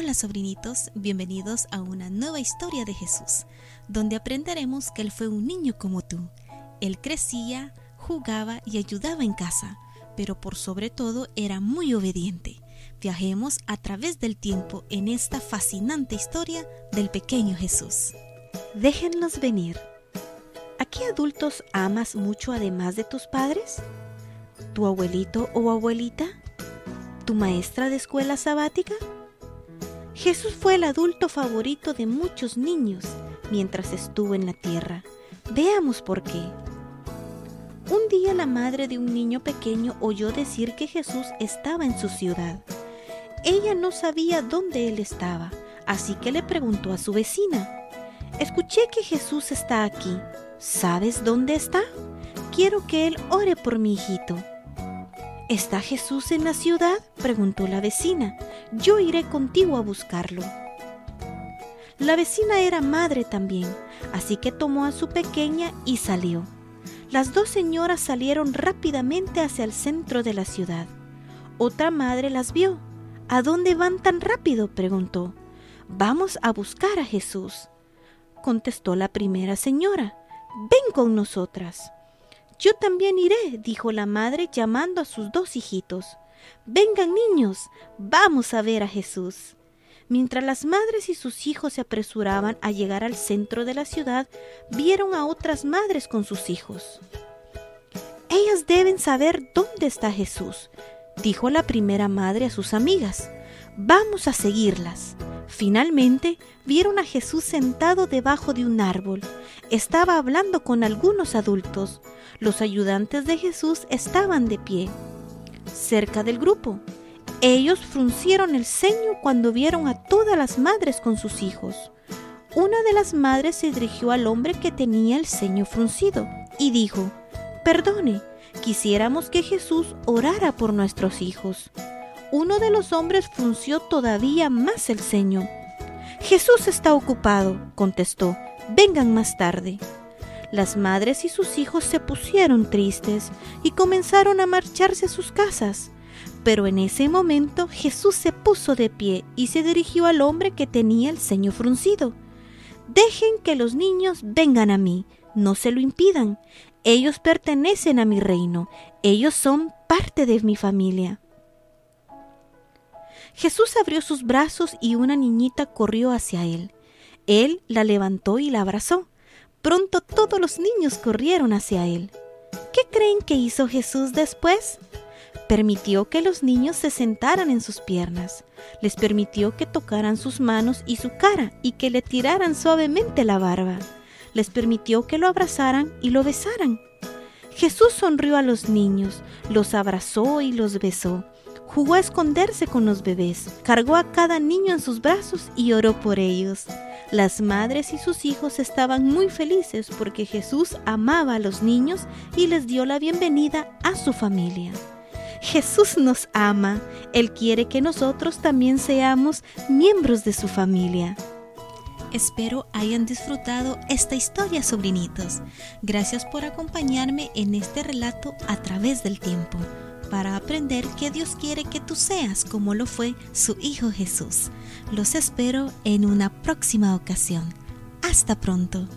Hola sobrinitos, bienvenidos a una nueva historia de Jesús, donde aprenderemos que Él fue un niño como tú. Él crecía, jugaba y ayudaba en casa, pero por sobre todo era muy obediente. Viajemos a través del tiempo en esta fascinante historia del pequeño Jesús. Déjenlos venir. ¿A qué adultos amas mucho además de tus padres? ¿Tu abuelito o abuelita? ¿Tu maestra de escuela sabática? Jesús fue el adulto favorito de muchos niños mientras estuvo en la tierra. Veamos por qué. Un día la madre de un niño pequeño oyó decir que Jesús estaba en su ciudad. Ella no sabía dónde él estaba, así que le preguntó a su vecina, Escuché que Jesús está aquí. ¿Sabes dónde está? Quiero que él ore por mi hijito. ¿Está Jesús en la ciudad? preguntó la vecina. Yo iré contigo a buscarlo. La vecina era madre también, así que tomó a su pequeña y salió. Las dos señoras salieron rápidamente hacia el centro de la ciudad. Otra madre las vio. ¿A dónde van tan rápido? preguntó. Vamos a buscar a Jesús, contestó la primera señora. Ven con nosotras. Yo también iré, dijo la madre llamando a sus dos hijitos. Vengan niños, vamos a ver a Jesús. Mientras las madres y sus hijos se apresuraban a llegar al centro de la ciudad, vieron a otras madres con sus hijos. Ellas deben saber dónde está Jesús, dijo la primera madre a sus amigas. Vamos a seguirlas. Finalmente vieron a Jesús sentado debajo de un árbol. Estaba hablando con algunos adultos. Los ayudantes de Jesús estaban de pie, cerca del grupo. Ellos fruncieron el ceño cuando vieron a todas las madres con sus hijos. Una de las madres se dirigió al hombre que tenía el ceño fruncido y dijo, Perdone, quisiéramos que Jesús orara por nuestros hijos. Uno de los hombres frunció todavía más el ceño. Jesús está ocupado, contestó. Vengan más tarde. Las madres y sus hijos se pusieron tristes y comenzaron a marcharse a sus casas. Pero en ese momento Jesús se puso de pie y se dirigió al hombre que tenía el ceño fruncido. Dejen que los niños vengan a mí, no se lo impidan. Ellos pertenecen a mi reino, ellos son parte de mi familia. Jesús abrió sus brazos y una niñita corrió hacia él. Él la levantó y la abrazó. Pronto todos los niños corrieron hacia él. ¿Qué creen que hizo Jesús después? Permitió que los niños se sentaran en sus piernas. Les permitió que tocaran sus manos y su cara y que le tiraran suavemente la barba. Les permitió que lo abrazaran y lo besaran. Jesús sonrió a los niños, los abrazó y los besó jugó a esconderse con los bebés, cargó a cada niño en sus brazos y oró por ellos. Las madres y sus hijos estaban muy felices porque Jesús amaba a los niños y les dio la bienvenida a su familia. Jesús nos ama, Él quiere que nosotros también seamos miembros de su familia. Espero hayan disfrutado esta historia, sobrinitos. Gracias por acompañarme en este relato a través del tiempo para aprender que Dios quiere que tú seas como lo fue su Hijo Jesús. Los espero en una próxima ocasión. Hasta pronto.